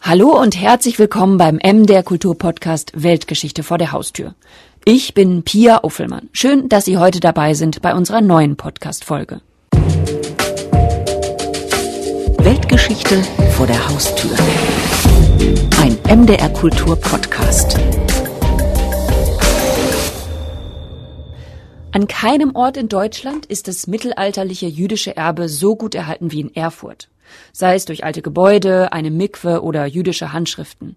Hallo und herzlich willkommen beim MDR Kulturpodcast Weltgeschichte vor der Haustür. Ich bin Pia Uffelmann. Schön, dass Sie heute dabei sind bei unserer neuen Podcast-Folge. Weltgeschichte vor der Haustür. Ein MDR Kultur-Podcast. An keinem Ort in Deutschland ist das mittelalterliche jüdische Erbe so gut erhalten wie in Erfurt sei es durch alte Gebäude, eine Mikwe oder jüdische Handschriften.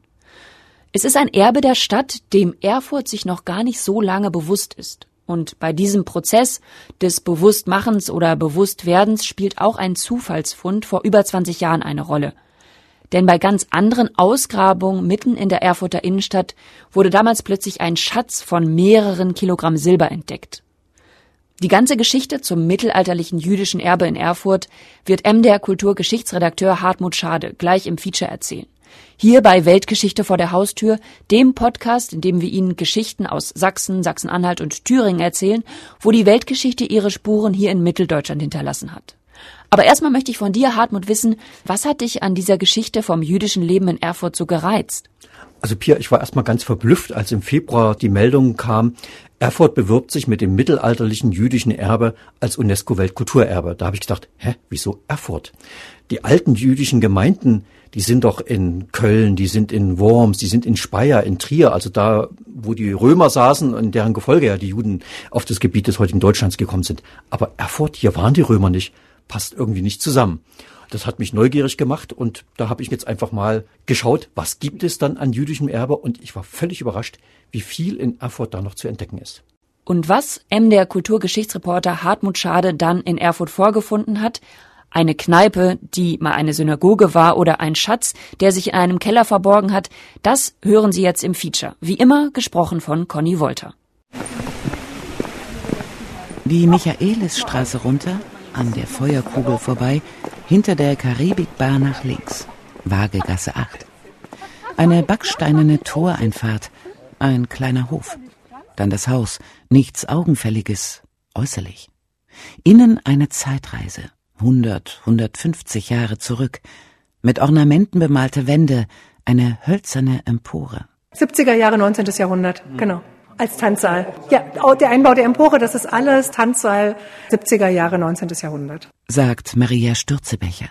Es ist ein Erbe der Stadt, dem Erfurt sich noch gar nicht so lange bewusst ist. Und bei diesem Prozess des Bewusstmachens oder Bewusstwerdens spielt auch ein Zufallsfund vor über 20 Jahren eine Rolle. Denn bei ganz anderen Ausgrabungen mitten in der Erfurter Innenstadt wurde damals plötzlich ein Schatz von mehreren Kilogramm Silber entdeckt. Die ganze Geschichte zum mittelalterlichen jüdischen Erbe in Erfurt wird MDR Kulturgeschichtsredakteur Hartmut Schade gleich im Feature erzählen. Hier bei Weltgeschichte vor der Haustür, dem Podcast, in dem wir Ihnen Geschichten aus Sachsen, Sachsen-Anhalt und Thüringen erzählen, wo die Weltgeschichte ihre Spuren hier in Mitteldeutschland hinterlassen hat. Aber erstmal möchte ich von dir, Hartmut, wissen, was hat dich an dieser Geschichte vom jüdischen Leben in Erfurt so gereizt? Also Pia, ich war erstmal ganz verblüfft, als im Februar die Meldung kam, Erfurt bewirbt sich mit dem mittelalterlichen jüdischen Erbe als UNESCO-Weltkulturerbe. Da habe ich gedacht, hä, wieso Erfurt? Die alten jüdischen Gemeinden, die sind doch in Köln, die sind in Worms, die sind in Speyer, in Trier, also da, wo die Römer saßen und deren Gefolge ja die Juden auf das Gebiet des heutigen Deutschlands gekommen sind. Aber Erfurt, hier waren die Römer nicht, passt irgendwie nicht zusammen. Das hat mich neugierig gemacht und da habe ich jetzt einfach mal geschaut, was gibt es dann an jüdischem Erbe und ich war völlig überrascht, wie viel in Erfurt da noch zu entdecken ist. Und was MDR Kulturgeschichtsreporter Hartmut Schade dann in Erfurt vorgefunden hat, eine Kneipe, die mal eine Synagoge war oder ein Schatz, der sich in einem Keller verborgen hat, das hören Sie jetzt im Feature. Wie immer gesprochen von Conny Wolter. Die Michaelisstraße runter, an der Feuerkugel vorbei, hinter der Karibikbar nach links. Waagegasse 8. Eine backsteinerne Toreinfahrt, ein kleiner Hof. Dann das Haus, nichts Augenfälliges, äußerlich. Innen eine Zeitreise, 100, 150 Jahre zurück, mit Ornamenten bemalte Wände, eine hölzerne Empore. 70er Jahre, 19. Jahrhundert, genau. Als Tanzsaal. Ja, der Einbau der Empore, das ist alles Tanzsaal 70er Jahre, 19. Jahrhundert. Sagt Maria Stürzebecher.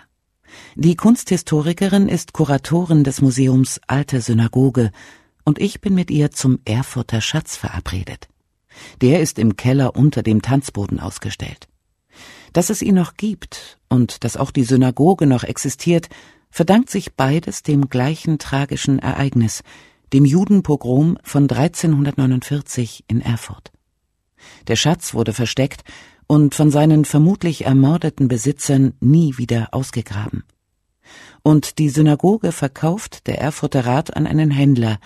Die Kunsthistorikerin ist Kuratorin des Museums Alte Synagoge und ich bin mit ihr zum Erfurter Schatz verabredet. Der ist im Keller unter dem Tanzboden ausgestellt. Dass es ihn noch gibt und dass auch die Synagoge noch existiert, verdankt sich beides dem gleichen tragischen Ereignis, dem Judenpogrom von 1349 in Erfurt. Der Schatz wurde versteckt und von seinen vermutlich ermordeten Besitzern nie wieder ausgegraben. Und die Synagoge verkauft der Erfurter Rat an einen Händler,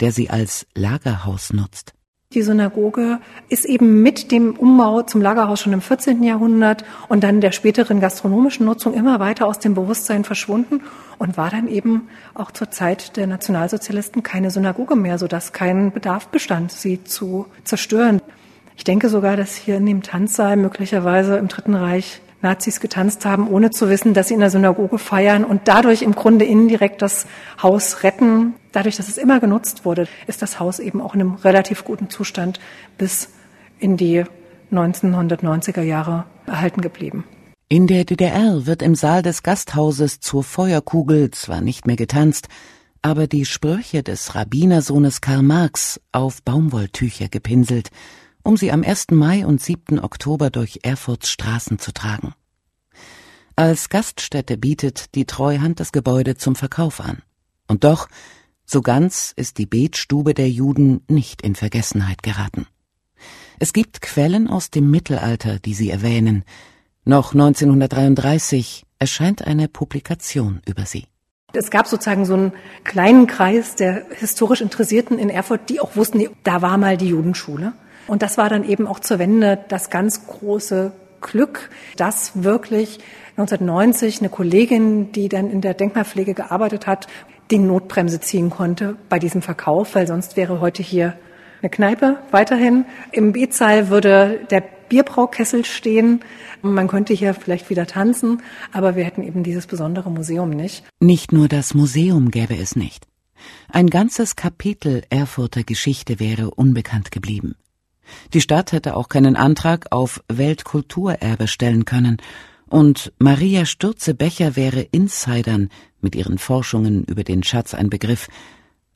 der sie als Lagerhaus nutzt. Die Synagoge ist eben mit dem Umbau zum Lagerhaus schon im 14. Jahrhundert und dann der späteren gastronomischen Nutzung immer weiter aus dem Bewusstsein verschwunden und war dann eben auch zur Zeit der Nationalsozialisten keine Synagoge mehr, sodass kein Bedarf bestand, sie zu zerstören. Ich denke sogar, dass hier in dem Tanzsaal möglicherweise im Dritten Reich Nazis getanzt haben, ohne zu wissen, dass sie in der Synagoge feiern und dadurch im Grunde indirekt das Haus retten. Dadurch, dass es immer genutzt wurde, ist das Haus eben auch in einem relativ guten Zustand bis in die 1990er Jahre erhalten geblieben. In der DDR wird im Saal des Gasthauses zur Feuerkugel zwar nicht mehr getanzt, aber die Sprüche des Rabbinersohnes Karl Marx auf Baumwolltücher gepinselt um sie am 1. Mai und 7. Oktober durch Erfurts Straßen zu tragen. Als Gaststätte bietet die Treuhand das Gebäude zum Verkauf an. Und doch, so ganz ist die Betstube der Juden nicht in Vergessenheit geraten. Es gibt Quellen aus dem Mittelalter, die sie erwähnen. Noch 1933 erscheint eine Publikation über sie. Es gab sozusagen so einen kleinen Kreis der historisch Interessierten in Erfurt, die auch wussten, da war mal die Judenschule. Und das war dann eben auch zur Wende das ganz große Glück, dass wirklich 1990 eine Kollegin, die dann in der Denkmalpflege gearbeitet hat, die Notbremse ziehen konnte bei diesem Verkauf, weil sonst wäre heute hier eine Kneipe weiterhin. Im B-Saal würde der Bierbraukessel stehen. Man könnte hier vielleicht wieder tanzen, aber wir hätten eben dieses besondere Museum nicht. Nicht nur das Museum gäbe es nicht. Ein ganzes Kapitel Erfurter Geschichte wäre unbekannt geblieben. Die Stadt hätte auch keinen Antrag auf Weltkulturerbe stellen können, und Maria Stürze-Becher wäre Insidern mit ihren Forschungen über den Schatz ein Begriff,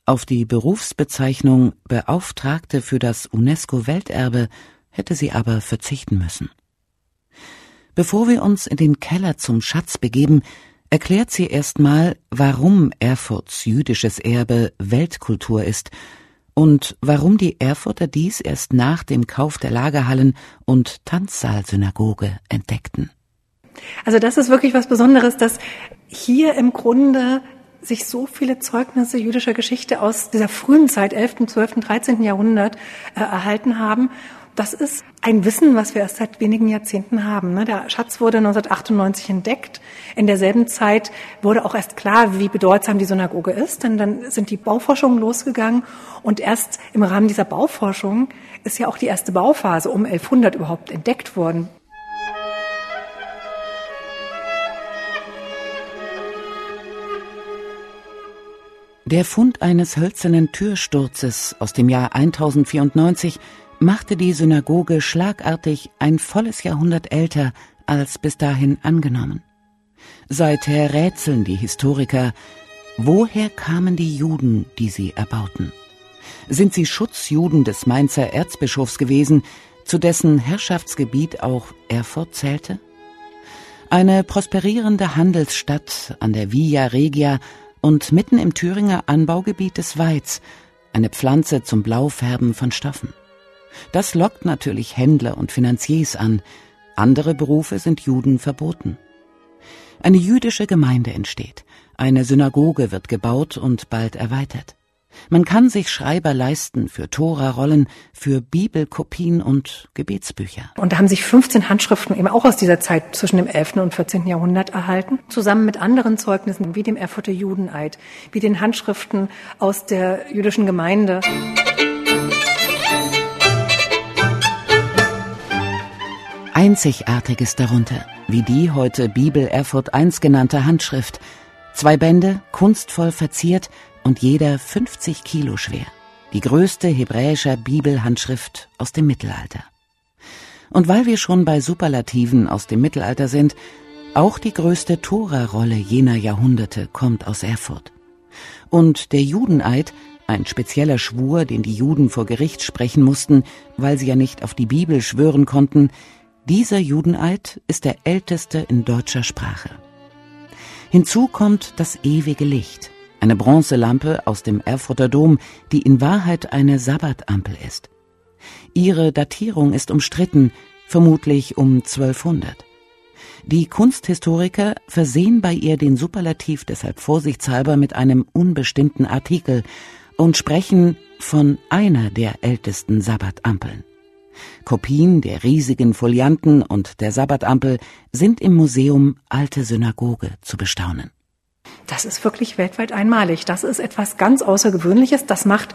auf die Berufsbezeichnung Beauftragte für das UNESCO-Welterbe hätte sie aber verzichten müssen. Bevor wir uns in den Keller zum Schatz begeben, erklärt sie erstmal, warum Erfurts jüdisches Erbe Weltkultur ist und warum die Erfurter dies erst nach dem Kauf der Lagerhallen und Tanzsaalsynagoge entdeckten. Also das ist wirklich was Besonderes, dass hier im Grunde sich so viele Zeugnisse jüdischer Geschichte aus dieser frühen Zeit, 11., 12., 13. Jahrhundert, äh, erhalten haben das ist ein Wissen, was wir erst seit wenigen Jahrzehnten haben. Ne? Der Schatz wurde 1998 entdeckt. In derselben Zeit wurde auch erst klar, wie bedeutsam die Synagoge ist, denn dann sind die Bauforschungen losgegangen und erst im Rahmen dieser Bauforschung ist ja auch die erste Bauphase um 1100 überhaupt entdeckt worden. Der Fund eines hölzernen Türsturzes aus dem Jahr 1094 machte die Synagoge schlagartig ein volles Jahrhundert älter als bis dahin angenommen. Seither rätseln die Historiker, woher kamen die Juden, die sie erbauten? Sind sie Schutzjuden des Mainzer Erzbischofs gewesen, zu dessen Herrschaftsgebiet auch Erfurt zählte? Eine prosperierende Handelsstadt an der Via Regia und mitten im Thüringer Anbaugebiet des Weiz, eine Pflanze zum Blaufärben von Stoffen. Das lockt natürlich Händler und Finanziers an. Andere Berufe sind Juden verboten. Eine jüdische Gemeinde entsteht. Eine Synagoge wird gebaut und bald erweitert. Man kann sich Schreiber leisten für Tora-Rollen, für Bibelkopien und Gebetsbücher. Und da haben sich 15 Handschriften eben auch aus dieser Zeit zwischen dem 11. und 14. Jahrhundert erhalten, zusammen mit anderen Zeugnissen wie dem Erfurter Judeneid, wie den Handschriften aus der jüdischen Gemeinde. Einzigartiges darunter, wie die heute Bibel Erfurt I genannte Handschrift. Zwei Bände, kunstvoll verziert und jeder 50 Kilo schwer. Die größte hebräische Bibelhandschrift aus dem Mittelalter. Und weil wir schon bei Superlativen aus dem Mittelalter sind, auch die größte Tora-Rolle jener Jahrhunderte kommt aus Erfurt. Und der Judeneid, ein spezieller Schwur, den die Juden vor Gericht sprechen mussten, weil sie ja nicht auf die Bibel schwören konnten, dieser Judeneid ist der älteste in deutscher Sprache. Hinzu kommt das ewige Licht, eine Bronzelampe aus dem Erfurter Dom, die in Wahrheit eine Sabbatampel ist. Ihre Datierung ist umstritten, vermutlich um 1200. Die Kunsthistoriker versehen bei ihr den Superlativ deshalb vorsichtshalber mit einem unbestimmten Artikel und sprechen von einer der ältesten Sabbatampeln. Kopien der riesigen Folianten und der Sabbatampel sind im Museum Alte Synagoge zu bestaunen. Das ist wirklich weltweit einmalig. Das ist etwas ganz Außergewöhnliches. Das macht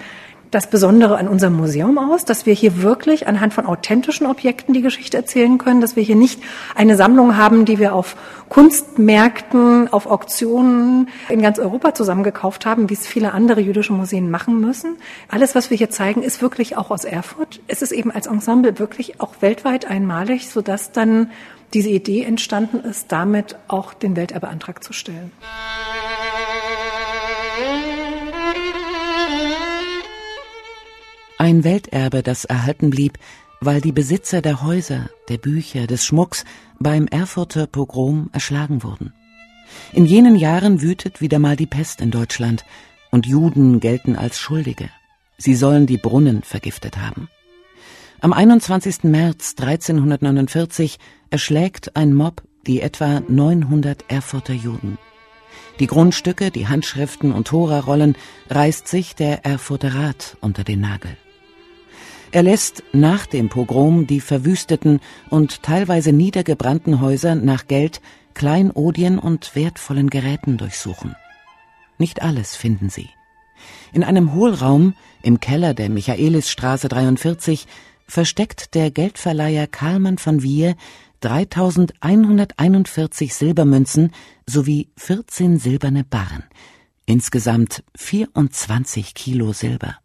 das Besondere an unserem Museum aus, dass wir hier wirklich anhand von authentischen Objekten die Geschichte erzählen können, dass wir hier nicht eine Sammlung haben, die wir auf Kunstmärkten, auf Auktionen in ganz Europa zusammengekauft haben, wie es viele andere jüdische Museen machen müssen. Alles, was wir hier zeigen, ist wirklich auch aus Erfurt. Es ist eben als Ensemble wirklich auch weltweit einmalig, sodass dann diese Idee entstanden ist, damit auch den Welterbeantrag zu stellen. Ein Welterbe, das erhalten blieb, weil die Besitzer der Häuser, der Bücher, des Schmucks beim Erfurter Pogrom erschlagen wurden. In jenen Jahren wütet wieder mal die Pest in Deutschland und Juden gelten als Schuldige. Sie sollen die Brunnen vergiftet haben. Am 21. März 1349 erschlägt ein Mob die etwa 900 Erfurter Juden. Die Grundstücke, die Handschriften und Tora-Rollen reißt sich der Erfurter Rat unter den Nagel. Er lässt nach dem Pogrom die verwüsteten und teilweise niedergebrannten Häuser nach Geld, Kleinodien und wertvollen Geräten durchsuchen. Nicht alles finden sie. In einem Hohlraum im Keller der Michaelisstraße 43 versteckt der Geldverleiher Karlmann von Wier 3141 Silbermünzen sowie 14 silberne Barren. Insgesamt 24 Kilo Silber.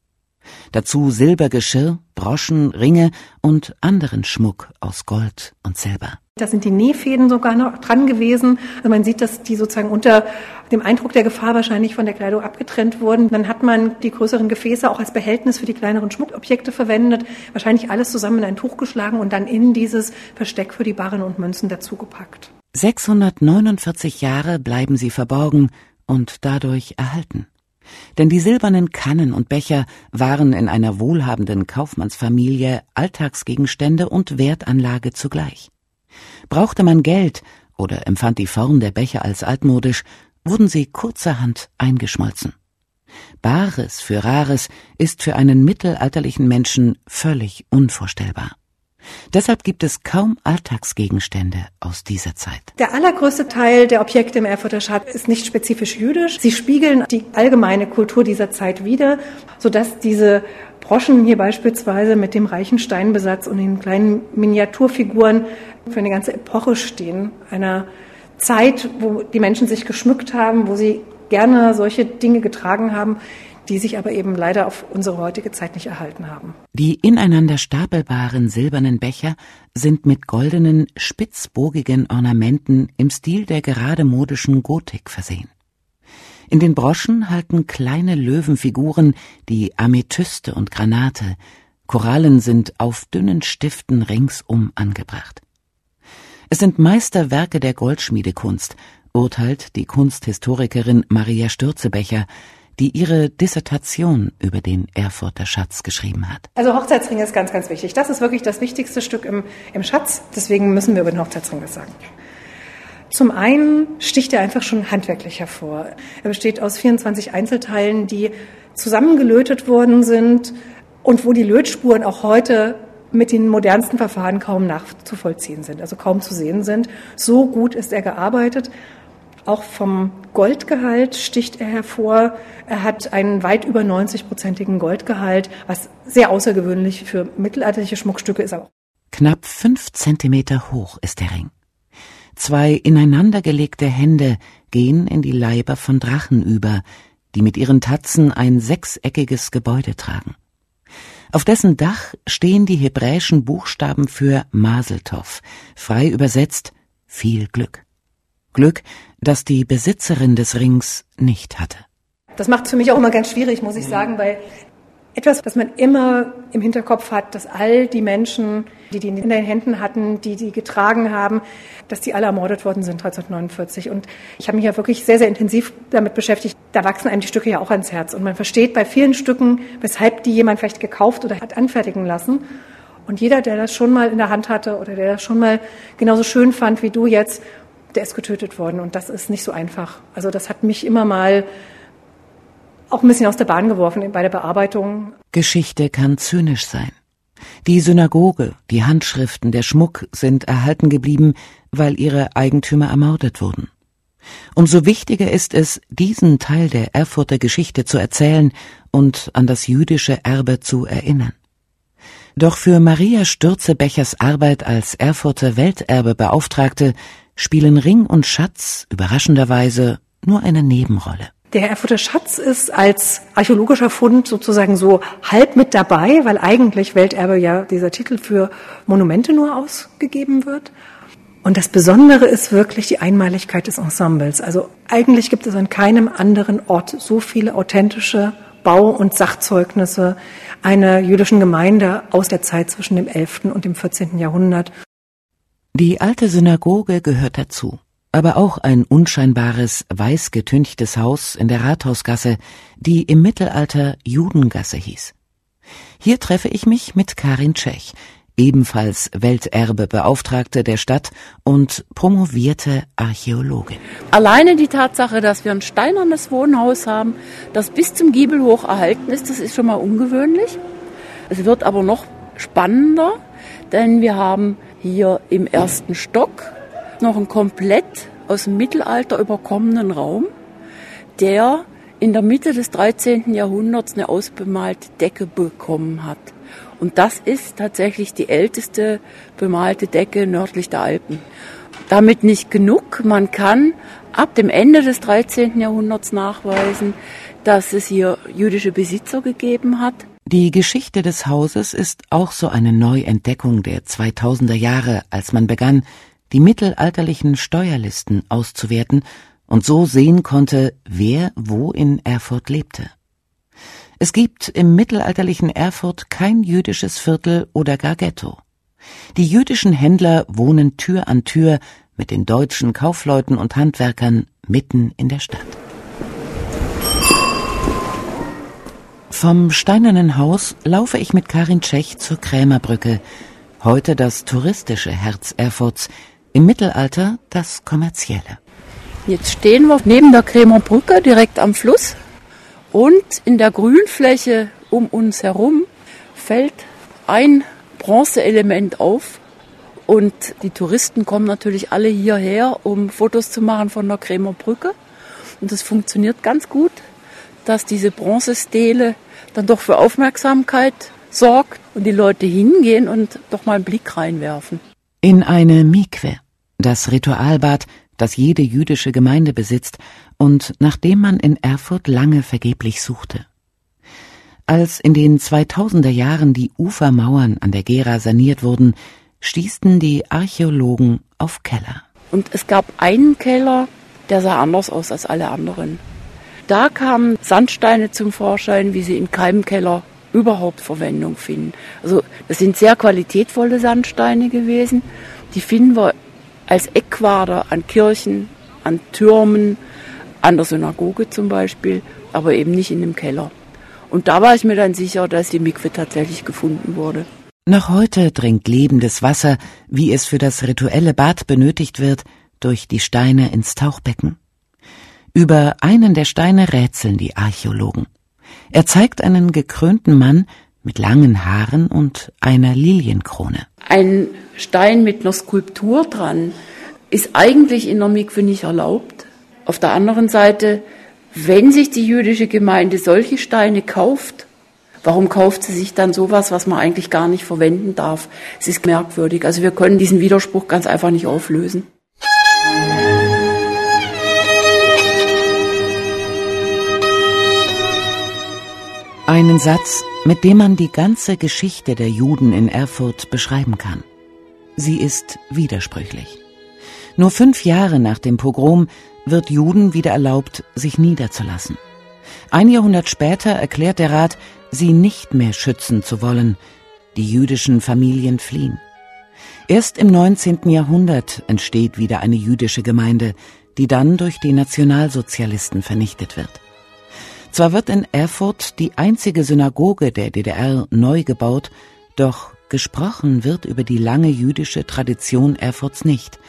Dazu Silbergeschirr, Broschen, Ringe und anderen Schmuck aus Gold und Silber. Da sind die Nähfäden sogar noch dran gewesen. Also man sieht, dass die sozusagen unter dem Eindruck der Gefahr wahrscheinlich von der Kleidung abgetrennt wurden. Dann hat man die größeren Gefäße auch als Behältnis für die kleineren Schmuckobjekte verwendet. Wahrscheinlich alles zusammen in ein Tuch geschlagen und dann in dieses Versteck für die Barren und Münzen dazugepackt. 649 Jahre bleiben sie verborgen und dadurch erhalten. Denn die silbernen Kannen und Becher waren in einer wohlhabenden Kaufmannsfamilie Alltagsgegenstände und Wertanlage zugleich. Brauchte man Geld oder empfand die Form der Becher als altmodisch, wurden sie kurzerhand eingeschmolzen. Bares für Rares ist für einen mittelalterlichen Menschen völlig unvorstellbar. Deshalb gibt es kaum Alltagsgegenstände aus dieser Zeit. Der allergrößte Teil der Objekte im Erfurter Schatz ist nicht spezifisch jüdisch. Sie spiegeln die allgemeine Kultur dieser Zeit wider, sodass diese Broschen hier beispielsweise mit dem reichen Steinbesatz und den kleinen Miniaturfiguren für eine ganze Epoche stehen. Einer Zeit, wo die Menschen sich geschmückt haben, wo sie gerne solche Dinge getragen haben, die sich aber eben leider auf unsere heutige Zeit nicht erhalten haben. Die ineinander stapelbaren silbernen Becher sind mit goldenen, spitzbogigen Ornamenten im Stil der gerade modischen Gotik versehen. In den Broschen halten kleine Löwenfiguren die Amethyste und Granate, Korallen sind auf dünnen Stiften ringsum angebracht. Es sind Meisterwerke der Goldschmiedekunst, urteilt die Kunsthistorikerin Maria Stürzebecher, die ihre Dissertation über den Erfurter Schatz geschrieben hat. Also Hochzeitsring ist ganz, ganz wichtig. Das ist wirklich das wichtigste Stück im, im Schatz. Deswegen müssen wir über den Hochzeitsring was sagen. Zum einen sticht er einfach schon handwerklich hervor. Er besteht aus 24 Einzelteilen, die zusammengelötet worden sind und wo die Lötspuren auch heute mit den modernsten Verfahren kaum nachzuvollziehen sind, also kaum zu sehen sind. So gut ist er gearbeitet. Auch vom Goldgehalt sticht er hervor. Er hat einen weit über 90-prozentigen Goldgehalt, was sehr außergewöhnlich für mittelalterliche Schmuckstücke ist. Knapp fünf Zentimeter hoch ist der Ring. Zwei ineinandergelegte Hände gehen in die Leiber von Drachen über, die mit ihren Tatzen ein sechseckiges Gebäude tragen. Auf dessen Dach stehen die hebräischen Buchstaben für Maseltov, frei übersetzt viel Glück. Glück, das die Besitzerin des Rings nicht hatte. Das macht es für mich auch immer ganz schwierig, muss ich sagen, weil etwas, das man immer im Hinterkopf hat, dass all die Menschen, die die in den Händen hatten, die die getragen haben, dass die alle ermordet worden sind 1949. Und ich habe mich ja wirklich sehr, sehr intensiv damit beschäftigt. Da wachsen einem die Stücke ja auch ans Herz. Und man versteht bei vielen Stücken, weshalb die jemand vielleicht gekauft oder hat anfertigen lassen. Und jeder, der das schon mal in der Hand hatte oder der das schon mal genauso schön fand wie du jetzt, der ist getötet worden. Und das ist nicht so einfach. Also das hat mich immer mal auch ein bisschen aus der Bahn geworfen bei der Bearbeitung. Geschichte kann zynisch sein. Die Synagoge, die Handschriften, der Schmuck sind erhalten geblieben, weil ihre Eigentümer ermordet wurden. Umso wichtiger ist es, diesen Teil der Erfurter Geschichte zu erzählen und an das jüdische Erbe zu erinnern. Doch für Maria Stürzebechers Arbeit als Erfurter Welterbebeauftragte spielen Ring und Schatz überraschenderweise nur eine Nebenrolle. Der Erfurter Schatz ist als archäologischer Fund sozusagen so halb mit dabei, weil eigentlich Welterbe ja dieser Titel für Monumente nur ausgegeben wird. Und das Besondere ist wirklich die Einmaligkeit des Ensembles. Also eigentlich gibt es an keinem anderen Ort so viele authentische Bau- und Sachzeugnisse einer jüdischen Gemeinde aus der Zeit zwischen dem 11. und dem 14. Jahrhundert. Die alte Synagoge gehört dazu aber auch ein unscheinbares, weiß getünchtes Haus in der Rathausgasse, die im Mittelalter Judengasse hieß. Hier treffe ich mich mit Karin Tschech, ebenfalls Welterbebeauftragte der Stadt und promovierte Archäologin. Alleine die Tatsache, dass wir ein steinernes Wohnhaus haben, das bis zum Giebel hoch erhalten ist, das ist schon mal ungewöhnlich. Es wird aber noch spannender, denn wir haben hier im ersten Stock noch einen komplett aus dem Mittelalter überkommenen Raum, der in der Mitte des 13. Jahrhunderts eine ausbemalte Decke bekommen hat. Und das ist tatsächlich die älteste bemalte Decke nördlich der Alpen. Damit nicht genug. Man kann ab dem Ende des 13. Jahrhunderts nachweisen, dass es hier jüdische Besitzer gegeben hat. Die Geschichte des Hauses ist auch so eine Neuentdeckung der 2000er Jahre, als man begann, die mittelalterlichen Steuerlisten auszuwerten und so sehen konnte, wer wo in Erfurt lebte. Es gibt im mittelalterlichen Erfurt kein jüdisches Viertel oder gar Ghetto. Die jüdischen Händler wohnen Tür an Tür mit den deutschen Kaufleuten und Handwerkern mitten in der Stadt. Vom Steinernen Haus laufe ich mit Karin Tschech zur Krämerbrücke, heute das touristische Herz Erfurts, im Mittelalter das kommerzielle. Jetzt stehen wir neben der Krämerbrücke direkt am Fluss und in der Grünfläche um uns herum fällt ein Bronzeelement auf. Und die Touristen kommen natürlich alle hierher, um Fotos zu machen von der Krämerbrücke. Und das funktioniert ganz gut, dass diese Bronzestele dann doch für Aufmerksamkeit sorgt und die Leute hingehen und doch mal einen Blick reinwerfen. In eine Mikwe, das Ritualbad, das jede jüdische Gemeinde besitzt und nach dem man in Erfurt lange vergeblich suchte. Als in den 2000er Jahren die Ufermauern an der Gera saniert wurden, stießen die Archäologen auf Keller. Und es gab einen Keller, der sah anders aus als alle anderen. Da kamen Sandsteine zum Vorschein, wie sie in keinem Keller überhaupt Verwendung finden. Also das sind sehr qualitätvolle Sandsteine gewesen. Die finden wir als Eckquader an Kirchen, an Türmen, an der Synagoge zum Beispiel, aber eben nicht in dem Keller. Und da war ich mir dann sicher, dass die Mikwe tatsächlich gefunden wurde. Noch heute dringt lebendes Wasser, wie es für das rituelle Bad benötigt wird, durch die Steine ins Tauchbecken. Über einen der Steine rätseln die Archäologen. Er zeigt einen gekrönten Mann mit langen Haaren und einer Lilienkrone. Ein Stein mit einer Skulptur dran ist eigentlich in der Mikwe nicht erlaubt. Auf der anderen Seite, wenn sich die jüdische Gemeinde solche Steine kauft, warum kauft sie sich dann sowas, was man eigentlich gar nicht verwenden darf? Es ist merkwürdig. Also wir können diesen Widerspruch ganz einfach nicht auflösen. Einen Satz, mit dem man die ganze Geschichte der Juden in Erfurt beschreiben kann. Sie ist widersprüchlich. Nur fünf Jahre nach dem Pogrom wird Juden wieder erlaubt, sich niederzulassen. Ein Jahrhundert später erklärt der Rat, sie nicht mehr schützen zu wollen. Die jüdischen Familien fliehen. Erst im 19. Jahrhundert entsteht wieder eine jüdische Gemeinde, die dann durch die Nationalsozialisten vernichtet wird. Zwar wird in Erfurt die einzige Synagoge der DDR neu gebaut, doch gesprochen wird über die lange jüdische Tradition Erfurts nicht.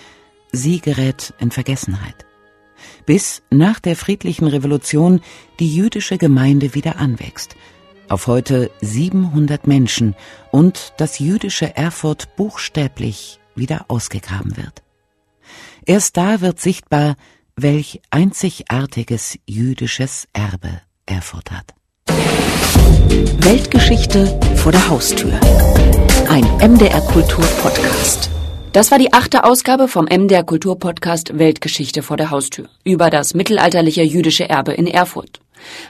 Sie gerät in Vergessenheit. Bis nach der friedlichen Revolution die jüdische Gemeinde wieder anwächst. Auf heute 700 Menschen und das jüdische Erfurt buchstäblich wieder ausgegraben wird. Erst da wird sichtbar, welch einzigartiges jüdisches Erbe Erfurt hat. Weltgeschichte vor der Haustür. Ein MDR Kultur Podcast. Das war die achte Ausgabe vom MDR Kultur Podcast Weltgeschichte vor der Haustür über das mittelalterliche jüdische Erbe in Erfurt.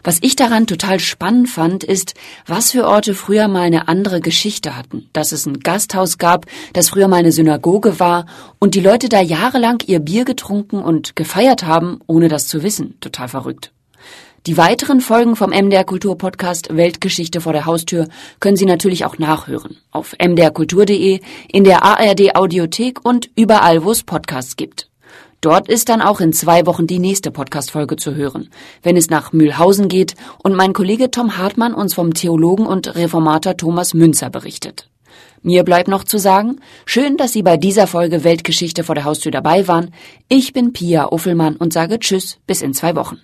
Was ich daran total spannend fand, ist, was für Orte früher mal eine andere Geschichte hatten. Dass es ein Gasthaus gab, das früher mal eine Synagoge war und die Leute da jahrelang ihr Bier getrunken und gefeiert haben, ohne das zu wissen. Total verrückt. Die weiteren Folgen vom MDR Kultur Podcast Weltgeschichte vor der Haustür können Sie natürlich auch nachhören. Auf mdrkultur.de, in der ARD Audiothek und überall, wo es Podcasts gibt. Dort ist dann auch in zwei Wochen die nächste Podcast-Folge zu hören, wenn es nach Mühlhausen geht und mein Kollege Tom Hartmann uns vom Theologen und Reformator Thomas Münzer berichtet. Mir bleibt noch zu sagen, schön, dass Sie bei dieser Folge Weltgeschichte vor der Haustür dabei waren. Ich bin Pia Uffelmann und sage Tschüss bis in zwei Wochen.